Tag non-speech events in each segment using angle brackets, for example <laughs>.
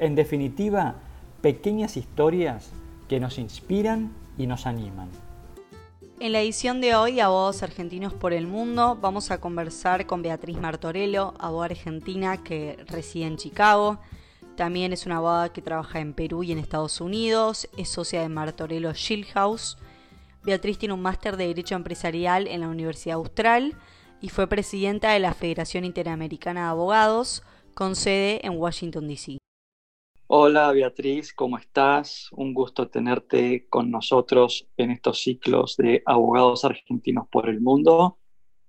en definitiva, pequeñas historias que nos inspiran y nos animan. En la edición de hoy, Abogados Argentinos por el Mundo, vamos a conversar con Beatriz Martorello, abogada argentina que reside en Chicago. También es una abogada que trabaja en Perú y en Estados Unidos. Es socia de Martorello Shieldhouse. Beatriz tiene un máster de Derecho Empresarial en la Universidad Austral y fue presidenta de la Federación Interamericana de Abogados, con sede en Washington, D.C. Hola Beatriz, ¿cómo estás? Un gusto tenerte con nosotros en estos ciclos de abogados argentinos por el mundo.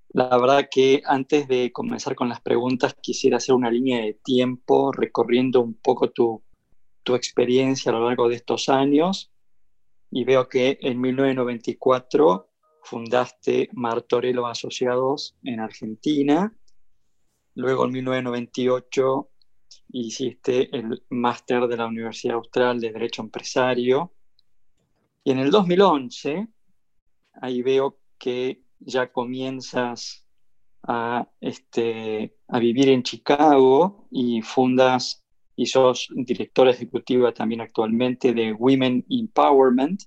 La verdad que antes de comenzar con las preguntas quisiera hacer una línea de tiempo recorriendo un poco tu, tu experiencia a lo largo de estos años y veo que en 1994 fundaste Martorello Asociados en Argentina, luego en 1998 hiciste el máster de la Universidad Austral de Derecho Empresario. Y en el 2011, ahí veo que ya comienzas a, este, a vivir en Chicago y fundas y sos directora ejecutiva también actualmente de Women Empowerment.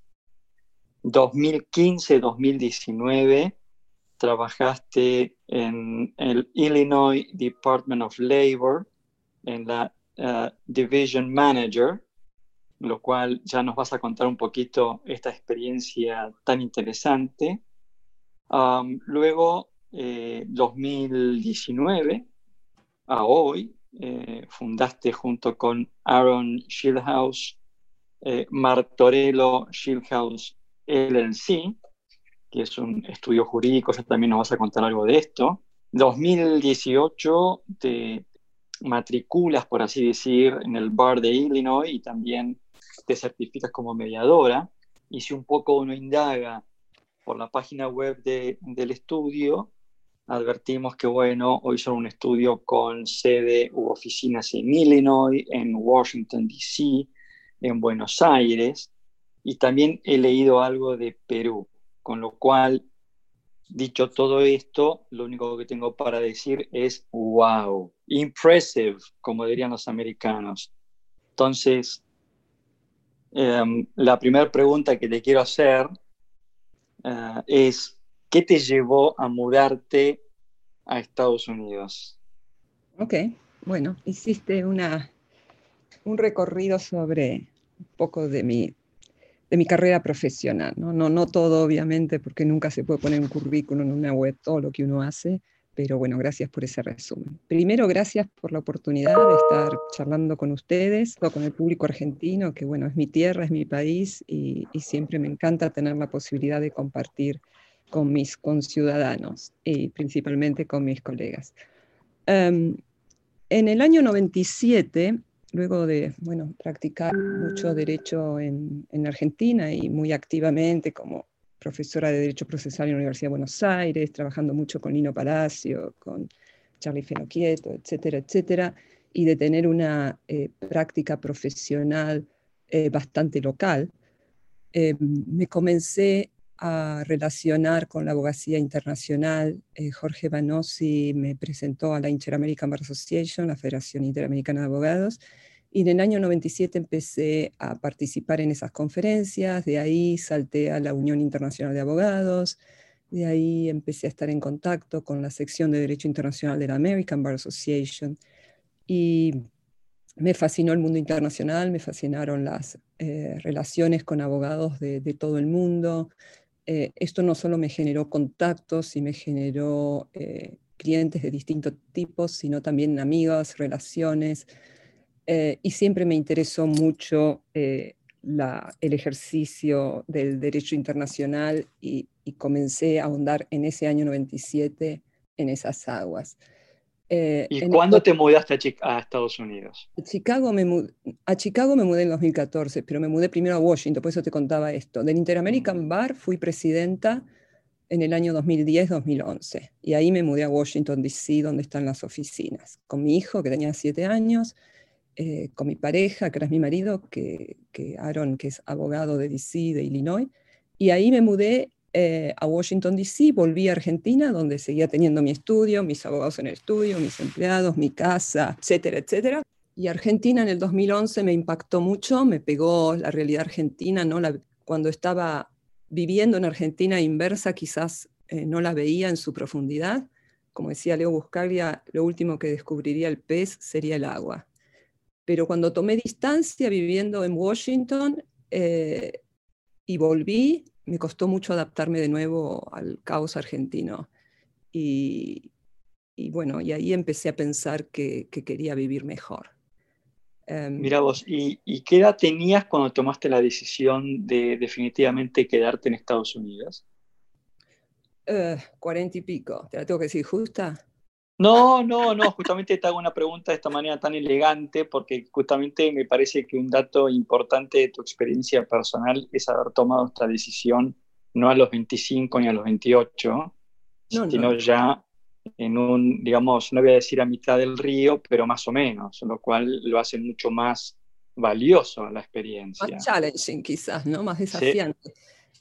2015-2019 trabajaste en el Illinois Department of Labor en la uh, Division Manager, lo cual ya nos vas a contar un poquito esta experiencia tan interesante. Luego, 2019 eh, a hoy, eh, fundaste junto con Aaron Shieldhouse eh, Martorello Shieldhouse LLC, que es un estudio jurídico, ya también nos vas a contar algo de esto. 2018 te matriculas, por así decir, en el bar de Illinois y también te certificas como mediadora. Y si un poco uno indaga por la página web del estudio, advertimos que, bueno, hoy son un estudio con sede u oficinas en Illinois, en Washington, D.C., en Buenos Aires, y también he leído algo de Perú, con lo cual Dicho todo esto, lo único que tengo para decir es wow, impressive, como dirían los americanos. Entonces, em, la primera pregunta que te quiero hacer eh, es, ¿qué te llevó a mudarte a Estados Unidos? Ok, bueno, hiciste una, un recorrido sobre un poco de mi de mi carrera profesional. ¿no? No, no todo, obviamente, porque nunca se puede poner un currículum en una web, todo lo que uno hace, pero bueno, gracias por ese resumen. Primero, gracias por la oportunidad de estar charlando con ustedes con el público argentino, que bueno, es mi tierra, es mi país y, siempre me encanta tener la posibilidad de compartir con mis conciudadanos y principalmente con mis colegas. Em, en el año 97 luego de bueno, practicar mucho derecho en, en, Argentina y muy activamente como profesora de Derecho Procesal en la Universidad de Buenos Aires, trabajando mucho con Lino Palacio, con Charlie Fenoquieto, etcétera, etcétera, y de tener una eh, práctica profesional eh, bastante local, eh, me comencé a relacionar con la abogacía internacional. Jorge Banossi me presentó a la Inter-American Bar Association, la Federación Interamericana de Abogados, y en el año 97 empecé a participar en esas conferencias, de ahí salté a la Unión Internacional de Abogados, de ahí empecé a estar en contacto con la sección de Derecho Internacional de la American Bar Association y me fascinó el mundo internacional, me fascinaron las eh, relaciones con abogados de, todo el mundo. Eh, esto no solo me generó contactos y me generó eh, clientes de distintos tipos, sino también amigos, relaciones, eh, y siempre me interesó mucho el ejercicio del derecho internacional y, comencé a ahondar en ese año 97 en esas aguas. Eh, ¿Y cuándo te mudaste a, Estados Unidos? Chicago me a Chicago me mudé en 2014, pero me mudé primero a Washington, por eso te contaba esto. Del Interamerican mm. Bar fui presidenta en el año 2010-2011 y ahí me mudé a Washington, D.C., donde están las oficinas, con mi hijo que tenía siete años, eh, con mi pareja, que era mi marido, que, que Aaron, que es abogado de D.C., de Illinois, y ahí me mudé eh, a Washington, D.C., volví a Argentina, donde seguía teniendo mi estudio, mis abogados en el estudio, mis empleados, mi casa, etcétera, etcétera. Y Argentina en el 2011 me impactó mucho, me pegó la realidad argentina, ¿no? cuando estaba viviendo en Argentina inversa, quizás eh, no la veía en su profundidad. Como decía Leo Buscaglia, lo último que descubriría el pez sería el agua. Pero cuando tomé distancia viviendo en Washington eh, y volví, me costó mucho adaptarme de nuevo al caos argentino. Y, bueno, y ahí empecé a pensar que, quería vivir mejor. Em, Mira vos, ¿y, qué edad tenías cuando tomaste la decisión de definitivamente quedarte en Estados Unidos? Eh, cuarenta y pico, ¿te la tengo que decir justa? No, no, no, justamente te hago una pregunta de esta manera tan elegante porque justamente me parece que un dato importante de tu experiencia personal es haber tomado esta decisión no a los 25 ni a los 28, sino ya en un, digamos, no voy a decir a mitad del río, pero más o menos, lo cual lo hace mucho más valioso la experiencia. Más challenging quizás, ¿no? Más desafiante. Sí,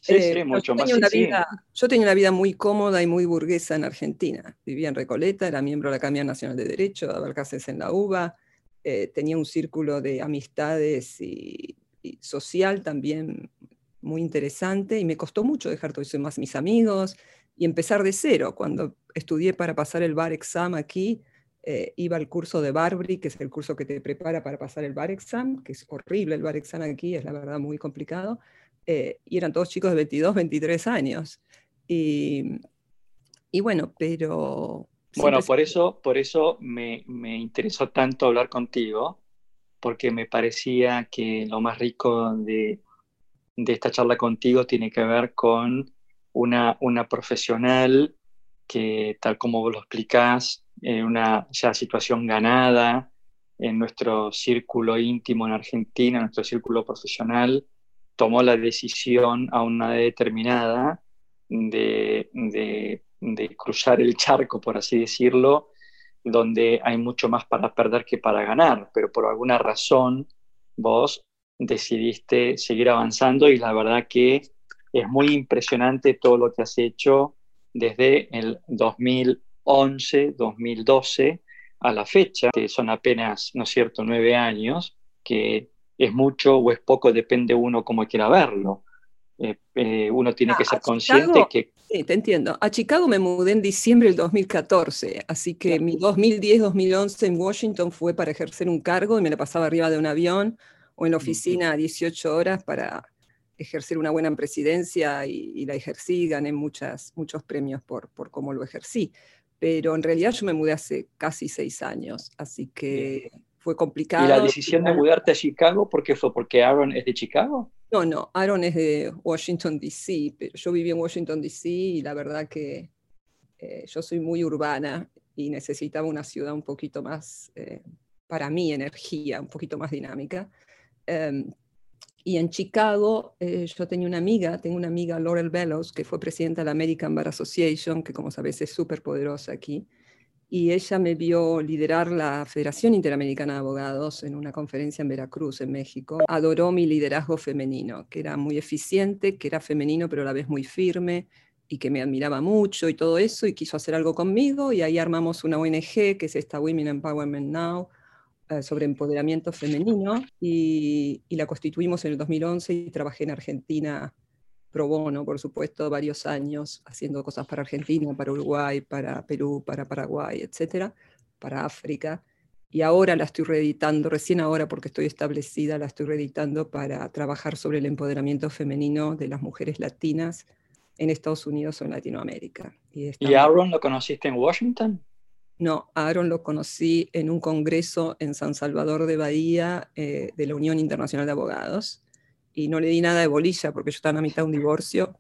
sí, eh, mucho más. yo tenía una vida muy cómoda y muy burguesa en Argentina. Vivía en Recoleta, era miembro de la Academia Nacional de Derecho, daba clases en la UBA, eh, tenía un círculo de amistades y, social también muy interesante y me costó mucho dejar todos más mis amigos y empezar de cero. Cuando estudié para pasar el bar exam aquí, eh, iba al curso de Barbary, que es el curso que te prepara para pasar el bar exam, que es horrible el bar exam aquí, es la verdad muy complicado. Eh, y eran todos chicos de 22, 23 años. Y, y bueno, pero... Bueno, por eso, por eso me, me, interesó tanto hablar contigo, porque me parecía que lo más rico de, de esta charla contigo tiene que ver con una, una profesional que, tal como vos lo explicás, en una ya situación ganada en nuestro círculo íntimo en Argentina, en nuestro círculo profesional, tomó la decisión a una determinada de, cruzar el charco, por así decirlo, donde hay mucho más para perder que para ganar, pero por alguna razón vos decidiste seguir avanzando y la verdad que es muy impresionante todo lo que has hecho desde el 2011, 2012 a la fecha, que son apenas, ¿no es cierto?, nueve años, que es mucho o es poco, depende uno cómo quiera verlo. Eh, eh, uno tiene que ser consciente que... Sí, te entiendo. A Chicago me mudé en diciembre del 2014, así que mi 2010-2011 en Washington fue para ejercer un cargo y me la pasaba arriba de un avión o en la oficina 18 horas para ejercer una buena presidencia y, la ejercí, gané muchas, muchos premios por, por cómo lo ejercí. Pero en realidad yo me mudé hace casi seis años, así que fue complicado. ¿Y la decisión de mudarte a Chicago, por qué fue? ¿Porque Aaron es de Chicago? No, no, Aaron es de Washington, D.C., pero yo viví en Washington, D.C. y la verdad que eh, yo soy muy urbana y necesitaba una ciudad un poquito más, eh, para mi energía, un poquito más dinámica. Em, y en Chicago eh, yo tenía una amiga, tengo una amiga, Laurel Bellows, que fue presidenta de la American Bar Association, que como sabes es súper poderosa aquí y ella me vio liderar la Federación Interamericana de Abogados en una conferencia en Veracruz, en México. Adoró mi liderazgo femenino, que era muy eficiente, que era femenino pero a la vez muy firme y que me admiraba mucho y todo eso y quiso hacer algo conmigo y ahí armamos una ONG que es esta Women Empowerment Now eh, sobre empoderamiento femenino y, y la constituimos en el 2011 y trabajé en Argentina pro bono, por supuesto, varios años haciendo cosas para Argentina, para Uruguay, para Perú, para Paraguay, etcétera, para África. Y ahora la estoy reeditando, recién ahora porque estoy establecida, la estoy reeditando para trabajar sobre el empoderamiento femenino de las mujeres latinas en Estados Unidos o en Latinoamérica. ¿Y, ¿Y Aaron lo conociste en Washington? No, Aaron lo conocí en un congreso en San Salvador de Bahía eh, de la Unión Internacional de Abogados y no le di nada de bolilla porque yo estaba a mitad de un divorcio.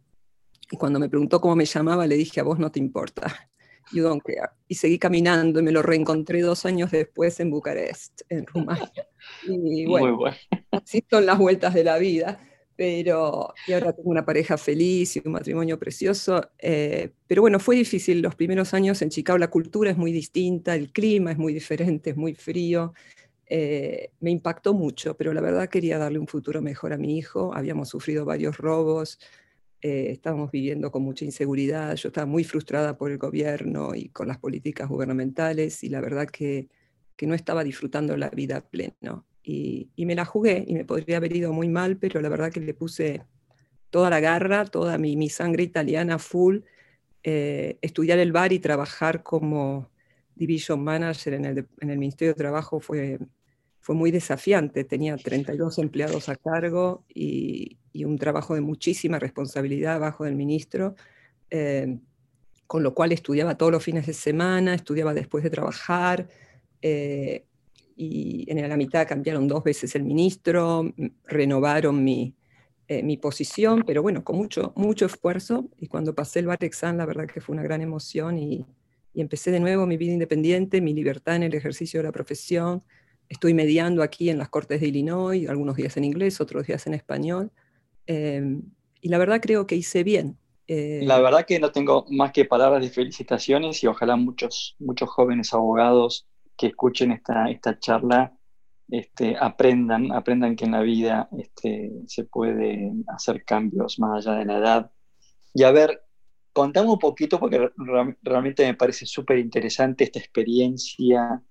Y cuando me preguntó cómo me llamaba, le dije, a vos no te importa. You Don't Care. Y seguí caminando y me lo reencontré dos años después en Bucarest, en Rumania. <laughs> Y bueno, así son las vueltas de la vida. Pero, y ahora tengo una pareja feliz y un matrimonio precioso. Eh, pero bueno, fue difícil los primeros años en Chicago. La cultura es muy distinta, el clima es muy diferente, es muy frío. Eh, me impactó mucho, pero la verdad quería darle un futuro mejor a mi hijo. Habíamos sufrido varios robos, eh, estábamos viviendo con mucha inseguridad, yo estaba muy frustrada por el gobierno y con las políticas gubernamentales y la verdad que, que no estaba disfrutando la vida pleno. Y, y, me la jugué y me podría haber ido muy mal, pero la verdad que le puse toda la garra, toda mi, mi sangre italiana full, eh, estudiar el bar y trabajar como division manager en el, en el Ministerio de Trabajo fue, fue muy desafiante. Tenía 32 empleados a cargo y, y un trabajo de muchísima responsabilidad bajo del ministro, eh, con lo cual estudiaba todos los fines de semana, estudiaba después de trabajar, eh, y en la mitad cambiaron dos veces el ministro, renovaron mi, eh, mi posición, pero bueno, con mucho, mucho esfuerzo, y cuando pasé el BAT exam, la verdad que fue una gran emoción, y, y empecé de nuevo mi vida independiente, mi libertad en el ejercicio de la profesión, estoy mediando aquí en las Cortes de Illinois, algunos días en inglés, otros días en español, Em, y la verdad creo que hice bien. Eh, la verdad que no tengo más que palabras de felicitaciones y ojalá muchos, muchos jóvenes abogados que escuchen esta, esta charla este, aprendan, aprendan que en la vida este, se puede hacer cambios más allá de la edad. Y a ver, contame un poquito, porque realmente me parece súper interesante esta experiencia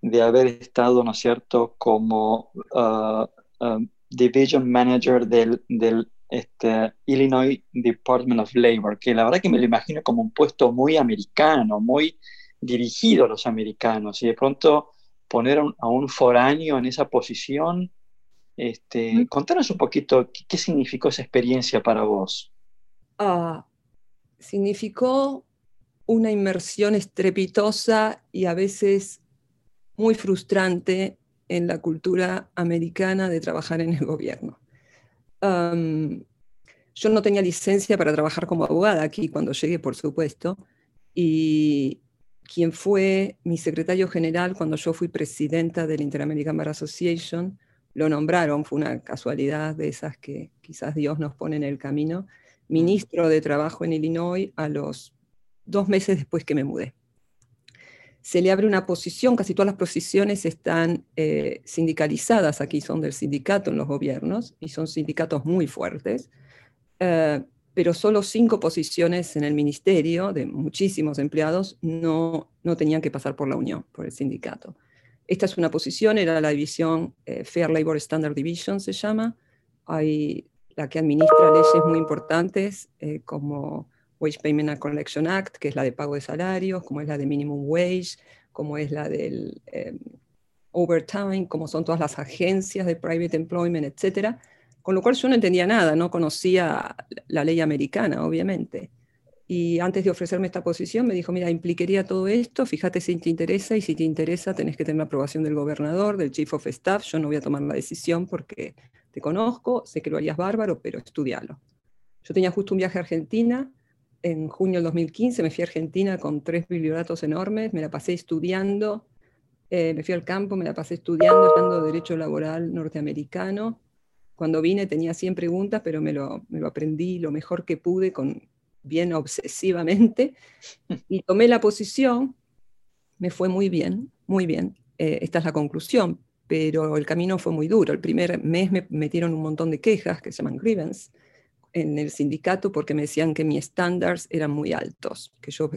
de haber estado, ¿no es cierto?, como uh, um, Division Manager del, del este, Illinois Department of Labor, que la verdad que me lo imagino como un puesto muy americano, muy dirigido a los americanos, y de pronto poner a un, foráneo en esa posición, este, contanos un poquito qué, significó esa experiencia para vos. Ah, significó una inmersión estrepitosa y a veces muy frustrante en la cultura americana de trabajar en el gobierno. yo no tenía licencia para trabajar como abogada aquí cuando llegué, por supuesto, y quien fue mi secretario general cuando yo fui presidenta del Interamerican Bar Association, lo nombraron, fue una casualidad de esas que quizás Dios nos pone en el camino, ministro de Trabajo en Illinois a los dos meses después que me mudé. Se le abre una posición, casi todas las posiciones están eh, sindicalizadas, aquí son del sindicato en los gobiernos, y son sindicatos muy fuertes, eh, pero solo cinco posiciones en el ministerio de muchísimos empleados no, no tenían que pasar por la unión, por el sindicato. Esta es una posición, era la división eh, Fair Labor Standard Division, se llama, hay la que administra leyes muy importantes como Wage Payment and Collection Act, que es la de pago de salarios, como es la de Minimum Wage, como es la del em, Overtime, como son todas las agencias de Private Employment, etc. Con lo cual yo no entendía nada, no conocía la ley americana, obviamente. Y antes de ofrecerme esta posición me dijo, mira, implicaría todo esto, fíjate si te interesa y si te interesa tenés que tener la aprobación del gobernador, del chief of staff, yo no voy a tomar la decisión porque te conozco, sé que lo harías bárbaro, pero estudialo. Yo tenía justo un viaje a Argentina, en junio del 2015 me fui a Argentina con tres biblioratos enormes, me la pasé estudiando, eh, me fui al campo, me la pasé estudiando, estudiando Derecho Laboral Norteamericano. Cuando vine tenía 100 preguntas, pero me lo, me lo aprendí lo mejor que pude, con, bien obsesivamente, y tomé la posición, me fue muy bien, muy bien. Eh, esta es la conclusión, pero el camino fue muy duro. El primer mes me metieron un montón de quejas que se llaman grievance, en el sindicato porque me decían que mis estándares eran muy altos, que yo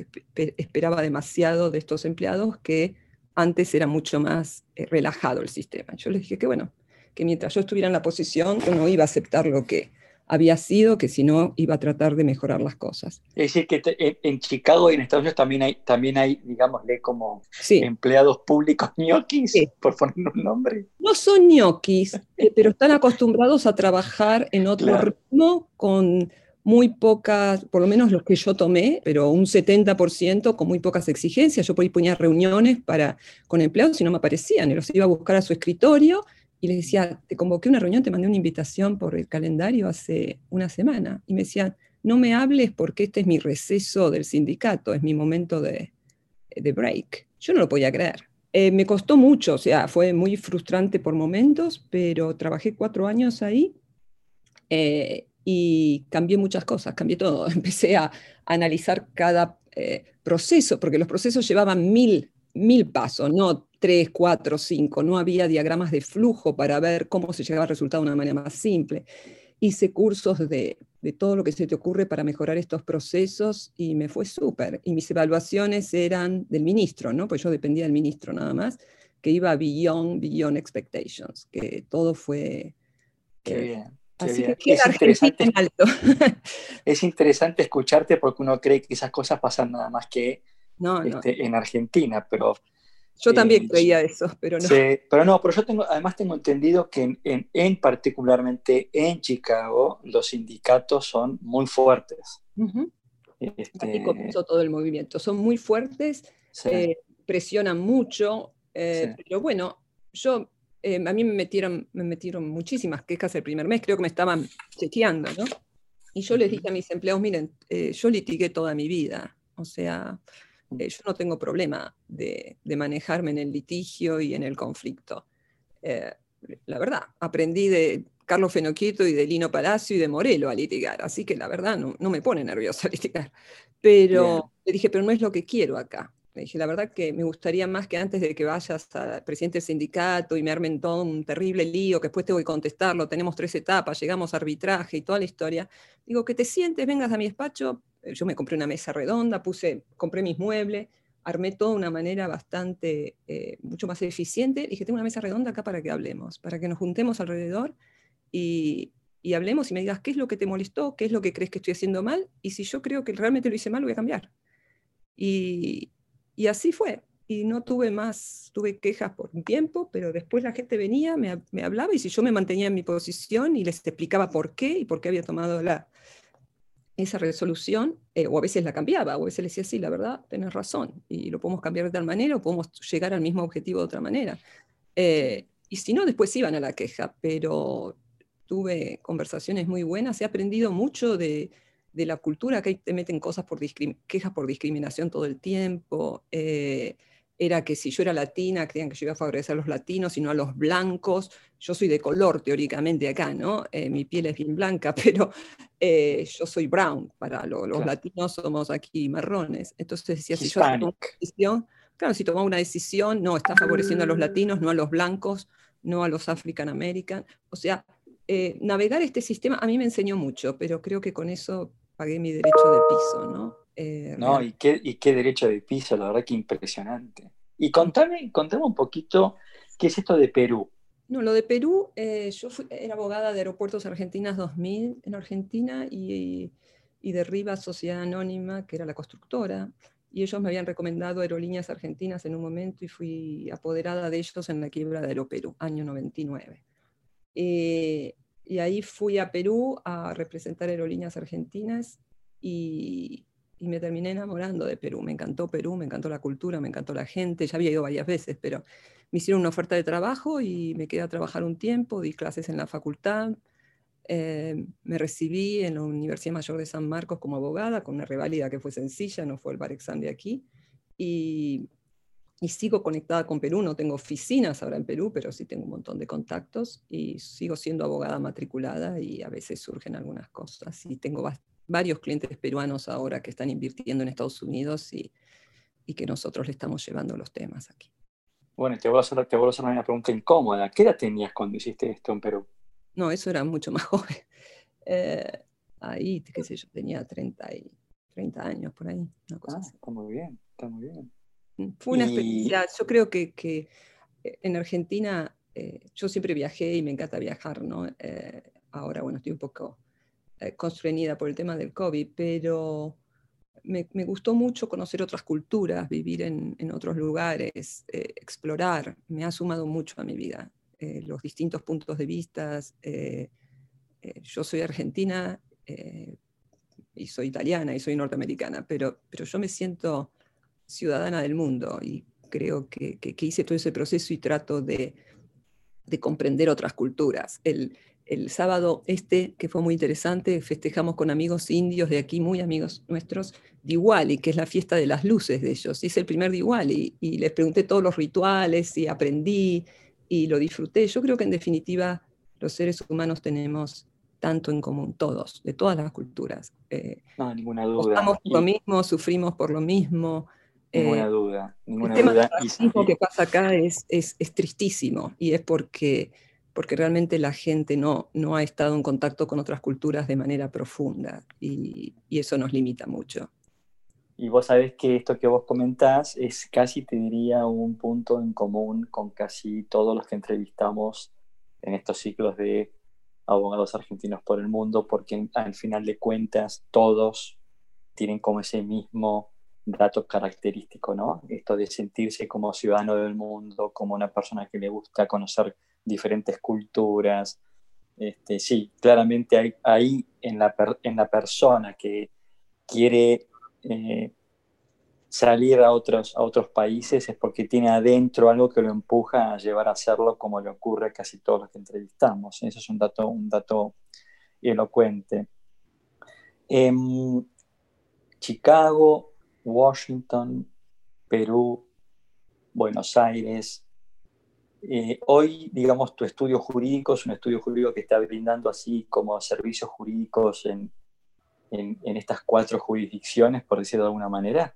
esperaba demasiado de estos empleados, que antes era mucho más eh, relajado el sistema. Yo les dije que bueno, que mientras yo estuviera en la posición, yo no iba a aceptar lo que había sido, que si no iba a tratar de mejorar las cosas. Es decir, que en, Chicago y en Estados Unidos también hay, también hay digámosle, como empleados públicos ñoquis, por poner un nombre. No son ñoquis, eh, pero están acostumbrados a trabajar en otro ritmo con muy pocas, por lo menos los que yo tomé, pero un 70% con muy pocas exigencias. Yo ahí ponía reuniones para, con empleados y no me aparecían, y los iba a buscar a su escritorio y les decía, te convoqué una reunión, te mandé una invitación por el calendario hace una semana. Y me decían, no me hables porque este es mi receso del sindicato, es mi momento de, de break. Yo no lo podía creer. Eh, me costó mucho, o sea, fue muy frustrante por momentos, pero trabajé cuatro años ahí eh, y cambié muchas cosas, cambié todo. <laughs> Empecé a, analizar cada eh, proceso, porque los procesos llevaban mil, mil pasos, no tres, cuatro, cinco. No había diagramas de flujo para ver cómo se llegaba al resultado de una manera más simple. Hice cursos de, de todo lo que se te ocurre para mejorar estos procesos y me fue súper. Y mis evaluaciones eran del ministro, ¿no? Pues yo dependía del ministro nada más, que iba beyond, beyond expectations, que todo fue... Qué eh, bien. Así que es, interesante, alto. <laughs> es interesante escucharte porque uno cree que esas cosas pasan nada más que este, en Argentina, pero yo también eh, creía eso, pero no. Pero no, pero yo tengo, además tengo entendido que en, en, particularmente en Chicago los sindicatos son muy fuertes. este... comenzó todo el movimiento. Son muy fuertes, eh, presionan mucho, eh, pero bueno, yo a mí me metieron, me metieron muchísimas quejas el primer mes, creo que me estaban chequeando, ¿no? Y yo les dije a mis empleados, miren, yo litigué toda mi vida, o sea, eh, yo no tengo problema de, manejarme en el litigio y en el conflicto. Eh, la verdad, aprendí de Carlos Fenoquieto y de Lino Palacio y de Morelo a litigar, así que la verdad no, me pone nerviosa <laughs> litigar. Pero le dije, pero no es lo que quiero acá. Le dije, la verdad que me gustaría más que antes de que vayas al presidente del sindicato y me armen todo un terrible lío, que después te voy a contestarlo, tenemos tres etapas, llegamos a arbitraje y toda la historia. Digo, que te sientes, vengas a mi despacho, yo me compré una mesa redonda, puse, compré mis muebles, armé todo de una manera bastante, eh, mucho más eficiente. Dije, tengo una mesa redonda acá para que hablemos, para que nos juntemos alrededor y, y, hablemos y me digas qué es lo que te molestó, qué es lo que crees que estoy haciendo mal, y si yo creo que realmente lo hice mal, voy a cambiar. Y, y así fue. Y no tuve más, tuve quejas por un tiempo, pero después la gente venía, me, me hablaba, y si yo me mantenía en mi posición y les explicaba por qué y por qué había tomado la, esa resolución, eh, o a veces la cambiaba, o a veces le decía, sí, la verdad, tenés razón, y lo podemos cambiar de tal manera, o podemos llegar al mismo objetivo de otra manera. Eh, y si no, después iban a la queja, pero tuve conversaciones muy buenas, he aprendido mucho de, de la cultura, que ahí te meten cosas por quejas por discriminación todo el tiempo. Eh, era que si yo era latina, creían que yo iba a favorecer a los latinos y no a los blancos. Yo soy de color, teóricamente, acá, ¿no? Eh, mi piel es bien blanca, <laughs> pero eh, yo soy brown. Para los latinos somos aquí marrones. Entonces decía, si yo tomo una decisión, claro, si tomaba una decisión, no, está favoreciendo a los latinos, no a los blancos, no a los African American. O sea, eh, navegar este sistema a mí me enseñó mucho, pero creo que con eso pagué mi derecho de piso, ¿no? Eh, no, y qué, y qué derecho de piso, la verdad que impresionante. Y contame, contame un poquito qué es esto de Perú. No, lo de Perú, eh, yo fui, era abogada de Aeropuertos Argentinas 2000 en Argentina y, y, de Riva Sociedad Anónima, que era la constructora, y ellos me habían recomendado Aerolíneas Argentinas en un momento y fui apoderada de ellos en la quiebra de Aeroperú, año 99. Eh, y ahí fui a Perú a representar Aerolíneas Argentinas y, y me terminé enamorando de Perú. Me encantó Perú, me encantó la cultura, me encantó la gente. Ya había ido varias veces, pero me hicieron una oferta de trabajo y me quedé a trabajar un tiempo, di clases en la facultad. Eh, me recibí en la Universidad Mayor de San Marcos como abogada, con una reválida que fue sencilla, no fue el bar exam de aquí. Y, y sigo conectada con Perú, no tengo oficinas ahora en Perú, pero sí tengo un montón de contactos y sigo siendo abogada matriculada y a veces surgen algunas cosas. Y tengo varios clientes peruanos ahora que están invirtiendo en Estados Unidos y, y que nosotros le estamos llevando los temas aquí. Bueno, te voy, a hacer, te voy a hacer una pregunta incómoda. ¿Qué edad tenías cuando hiciste esto en Perú? No, eso era mucho más <laughs> joven. Eh, ahí, qué sé yo, tenía 30, y, 30 años por ahí. ah, está muy bien, está muy bien. Mm, fue una experiencia, yo creo que, que eh, en Argentina eh, yo siempre viajé y me encanta viajar, ¿no? ahora, bueno, estoy un poco constreñida por el tema del COVID, pero me, gustó mucho conocer otras culturas, vivir en, otros lugares, eh, explorar. Me ha sumado mucho a mi vida, eh, los distintos puntos de vista. yo soy argentina y soy italiana y soy norteamericana, pero, pero yo me siento ciudadana del mundo y creo que, que, hice todo ese proceso y trato de, de comprender otras culturas. El sábado este, que fue muy interesante, festejamos con amigos indios de aquí, muy amigos nuestros, Diwali, que es la fiesta de las luces de ellos. Hice el primer Diwali y les pregunté todos los rituales y aprendí y lo disfruté. Yo creo que en definitiva los seres humanos tenemos tanto en común, todos, de todas las culturas. Eh, no, ninguna duda. Estamos por lo mismo, sufrimos por lo mismo. Ninguna eh, duda, ninguna el tema duda. Del que pasa acá es, es, es tristísimo y es porque porque realmente la gente no, no ha estado en contacto con otras culturas de manera profunda y, eso nos limita mucho. Y vos sabés que esto que vos comentás es casi, te diría, un punto en común con casi todos los que entrevistamos en estos ciclos de abogados argentinos por el mundo, porque al final de cuentas todos tienen como ese mismo dato característico, ¿no? Esto de sentirse como ciudadano del mundo, como una persona que le gusta conocer diferentes culturas. Este, sí, claramente hay, ahí en la, en la persona que quiere eh, salir a otros, a otros países es porque tiene adentro algo que lo empuja a llevar a hacerlo como le ocurre a casi todos los que entrevistamos. Eso es un dato, un dato elocuente. Em, Chicago, Washington, Perú, Buenos Aires, eh, hoy, digamos, tu estudio jurídico es un estudio jurídico que está brindando así como servicios jurídicos en, en, estas cuatro jurisdicciones, por decirlo de alguna manera.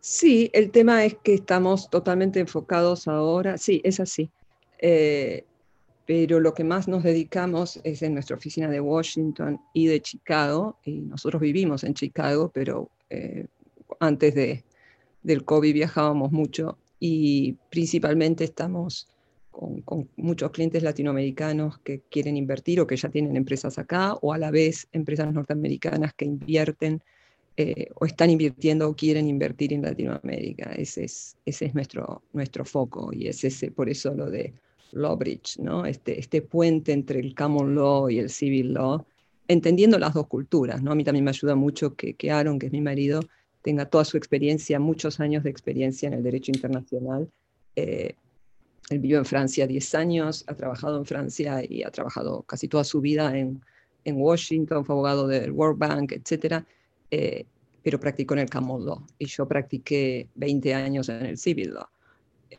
Sí, el tema es que estamos totalmente enfocados ahora, sí, es así. Eh, pero lo que más nos dedicamos es en nuestra oficina de Washington y de Chicago, y nosotros vivimos en Chicago, pero eh, antes de, del COVID viajábamos mucho y principalmente estamos con, muchos clientes latinoamericanos que quieren invertir o que ya tienen empresas acá, o a la vez empresas norteamericanas que invierten eh, o están invirtiendo o quieren invertir en Latinoamérica. Ese es, ese es nuestro, nuestro foco y es ese, por eso lo de Law Bridge, ¿no? este, este puente entre el common law y el civil law, entendiendo las dos culturas. ¿no? A mí también me ayuda mucho que, que Aaron, que es mi marido, tenga toda su experiencia, muchos años de experiencia en el derecho internacional, eh, él vivió en Francia 10 años, ha trabajado en Francia y ha trabajado casi toda su vida en, en Washington, fue abogado del World Bank, etc. Eh, pero practicó en el common law y yo practiqué 20 años en el civil law.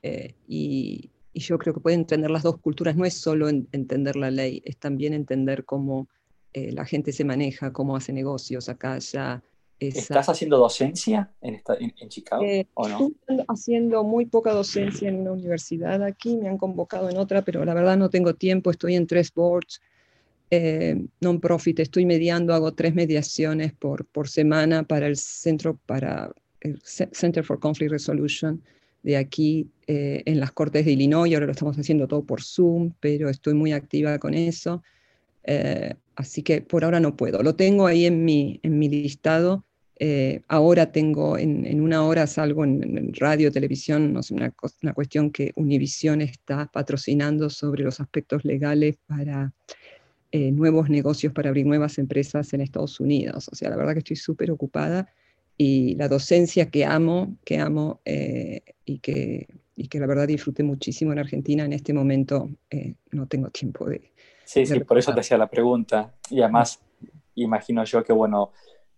Eh, y, y, yo creo que pueden entender las dos culturas, no es solo entender la ley, es también entender cómo eh, la gente se maneja, cómo hace negocios acá, allá, ¿Estás haciendo docencia en, en, Chicago eh, o no? Estoy haciendo muy poca docencia en una universidad aquí, me han convocado en otra, pero la verdad no tengo tiempo, estoy en tres boards eh, non-profit, estoy mediando, hago tres mediaciones por, por semana para el Centro, para el Center for Conflict Resolution de aquí eh, en las Cortes de Illinois, ahora lo estamos haciendo todo por Zoom, pero estoy muy activa con eso. Eh, así que por ahora no puedo. Lo tengo ahí en mi, en mi listado, eh, ahora tengo, en, una hora salgo en, radio, televisión, no sé, una, una, cuestión que Univision está patrocinando sobre los aspectos legales para eh, nuevos negocios, para abrir nuevas empresas en Estados Unidos. O sea, la verdad que estoy súper ocupada y la docencia que amo, que amo eh, y, que, y que la verdad disfruté muchísimo en Argentina, en este momento no tengo tiempo de... Sí, sí, por eso te hacía la pregunta. Y además, imagino yo que, bueno,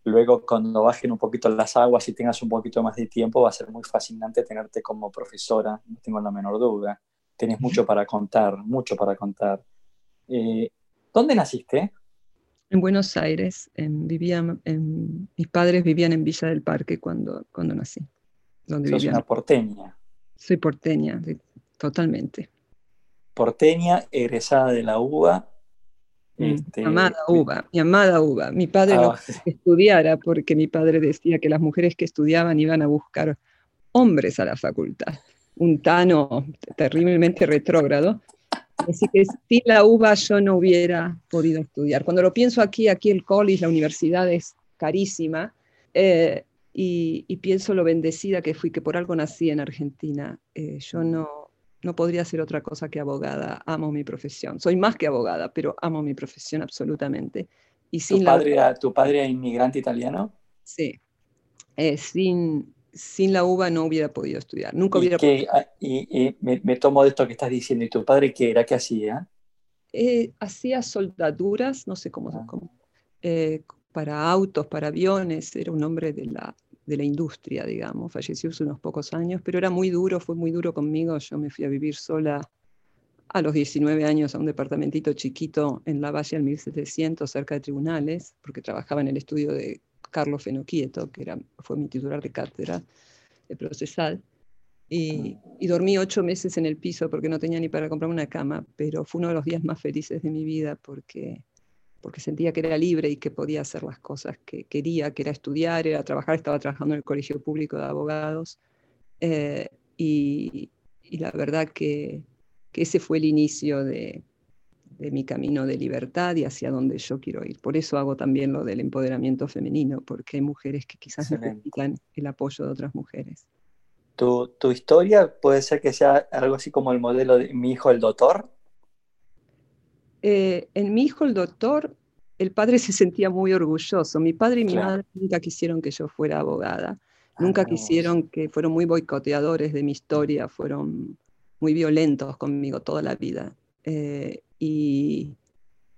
Luego, cuando bajen un poquito las aguas y tengas un poquito más de tiempo, va a ser muy fascinante tenerte como profesora, no tengo la menor duda. Tienes mucho para contar, mucho para contar. Eh, ¿Dónde naciste? En Buenos Aires. En, mis padres vivían en Villa del Parque cuando, cuando nací. Donde Sos una porteña. Soy porteña, totalmente. Porteña, egresada de la UBA, mi este, amada uva, mi amada uva. Mi padre no ah, estudiara porque mi padre decía que las mujeres que estudiaban iban a buscar hombres a la facultad. Un tano terriblemente retrógrado. Así que sin la uva yo no hubiera podido estudiar. Cuando lo pienso aquí, aquí el college, la universidad es carísima. Eh, y, pienso lo bendecida que fui, que por algo nací en Argentina. Eh, yo no, no podría ser otra cosa que abogada. Amo mi profesión. Soy más que abogada, pero amo mi profesión absolutamente. Y sin ¿Tu, padre era, ¿Tu padre inmigrante italiano? Sí. Eh, sin, sin la uva no hubiera podido estudiar. Nunca ¿Y hubiera ah, Y, me, tomo de esto que estás diciendo. ¿Y tu padre qué era? ¿Qué hacía? Eh, hacía soldaduras, no sé cómo, cómo eh, para autos, para aviones, era un hombre de la, de la industria, digamos, falleció hace unos pocos años, pero era muy duro, fue muy duro conmigo, yo me fui a vivir sola a los 19 años a un departamentito chiquito en la Valle al 1700, cerca de tribunales, porque trabajaba en el estudio de Carlos Fenoquieto, que era, fue mi titular de cátedra de procesal. Y, y, dormí ocho meses en el piso porque no tenía ni para comprar una cama, pero fue uno de los días más felices de mi vida porque, porque sentía que era libre y que podía hacer las cosas que quería, que era estudiar, era trabajar, estaba trabajando en el Colegio Público de Abogados. Eh, y, y, la verdad que, que ese fue el inicio de, de mi camino de libertad y hacia donde yo quiero ir. Por eso hago también lo del empoderamiento femenino, porque hay mujeres que quizás necesitan el apoyo de otras mujeres. ¿Tu, ¿Tu, historia puede ser que sea algo así como el modelo de mi hijo el doctor? Eh, en mi hijo el doctor, el padre <laughs> se sentía muy orgulloso. Mi padre y mi madre nunca quisieron que yo fuera abogada, nunca ah, quisieron que fueron muy boicoteadores de mi historia, fueron muy violentos conmigo toda la vida. Eh, y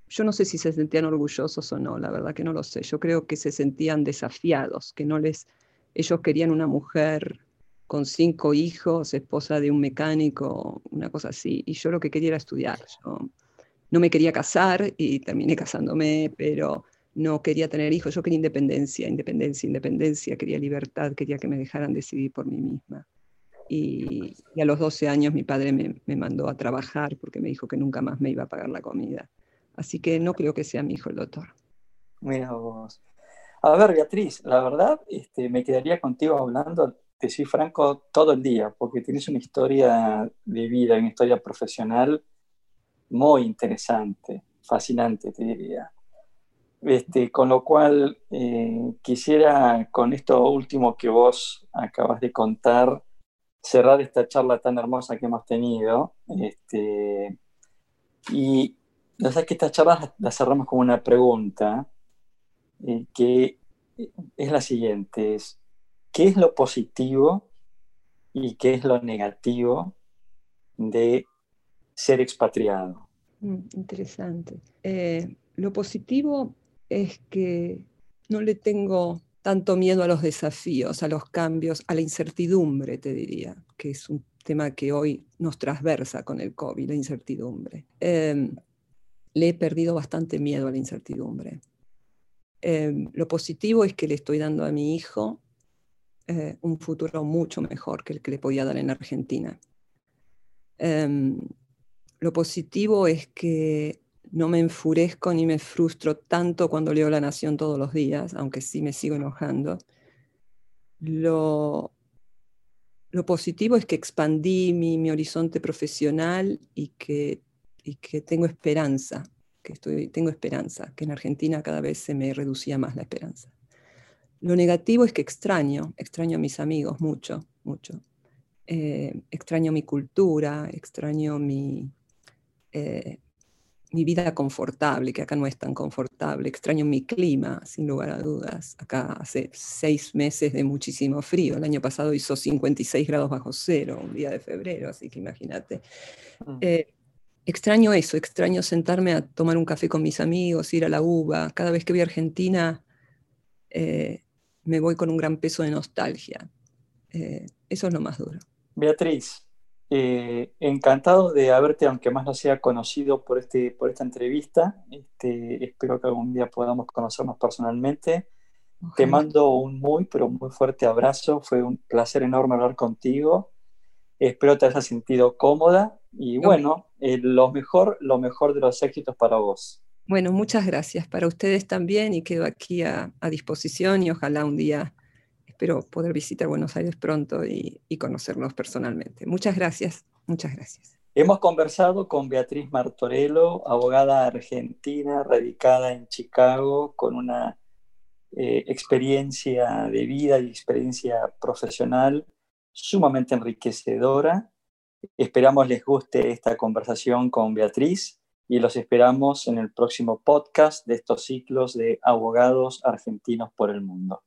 yo no sé si se sentían orgullosos o no, la verdad que no lo sé. Yo creo que se sentían desafiados, que no les, ellos querían una mujer con cinco hijos, esposa de un mecánico, una cosa así. Y yo lo que quería era estudiar. Yo no me quería casar y terminé casándome, pero no quería tener hijos. Yo quería independencia, independencia, independencia. Quería libertad, quería que me dejaran decidir por mí misma. Y, a los 12 años mi padre me, me, mandó a trabajar porque me dijo que nunca más me iba a pagar la comida. Así que no creo que sea mi hijo el doctor. Mira vos. A ver, Beatriz, la verdad, este, me quedaría contigo hablando, te soy franco, todo el día, porque tienes una historia de vida, una historia profesional muy interesante, fascinante, te diría. Este, con lo cual, eh, quisiera, con esto último que vos acabas de contar, cerrar esta charla tan hermosa que hemos tenido. Este, y la que esta charla la cerramos con una pregunta eh, que es la siguiente, es, ¿qué es lo positivo y qué es lo negativo de ser expatriado? Mm, interesante. Eh, lo positivo es que no le tengo tanto miedo a los desafíos, a los cambios, a la incertidumbre, te diría, que es un tema que hoy nos transversa con el COVID, la incertidumbre. Em, le he perdido bastante miedo a la incertidumbre. Em, lo positivo es que le estoy dando a mi hijo eh, un futuro mucho mejor que el que le podía dar en Argentina. Lo positivo es que no me enfurezco ni me frustro tanto cuando leo La Nación todos los días, aunque sí me sigo enojando. Lo, positivo es que expandí mi, horizonte profesional y que, tengo esperanza, que tengo esperanza, que en Argentina cada vez se me reducía más la esperanza. Lo negativo es que extraño, extraño a mis amigos mucho, mucho. Eh, extraño mi cultura, extraño mi, eh, mi vida confortable, que acá no es tan confortable. Extraño mi clima, sin lugar a dudas. Acá hace seis meses de muchísimo frío. El año pasado hizo 56 grados bajo cero, un día de febrero, así que imagínate. Mm. Eh, extraño eso, extraño sentarme a tomar un café con mis amigos, ir a la uva. Cada vez que voy a Argentina eh, me voy con un gran peso de nostalgia. Eh, eso es lo más duro. Beatriz, eh, encantado de haberte, aunque más no sea conocido por, este, por esta entrevista. Este, espero que algún día podamos conocernos personalmente. Te mando un muy, pero muy fuerte abrazo. Fue un placer enorme hablar contigo. Espero te hayas sentido cómoda y bueno, eh, lo, mejor, lo mejor de los éxitos para vos. Bueno, muchas gracias para ustedes también y quedo aquí a, a disposición y ojalá un día espero poder visitar Buenos Aires pronto y, conocernos personalmente. Muchas gracias, muchas gracias. Hemos conversado con Beatriz Martorello, abogada argentina radicada en Chicago, con una eh, experiencia de vida y experiencia profesional sumamente enriquecedora. Esperamos les guste esta conversación con Beatriz y los esperamos en el próximo podcast de estos ciclos de abogados argentinos por el mundo.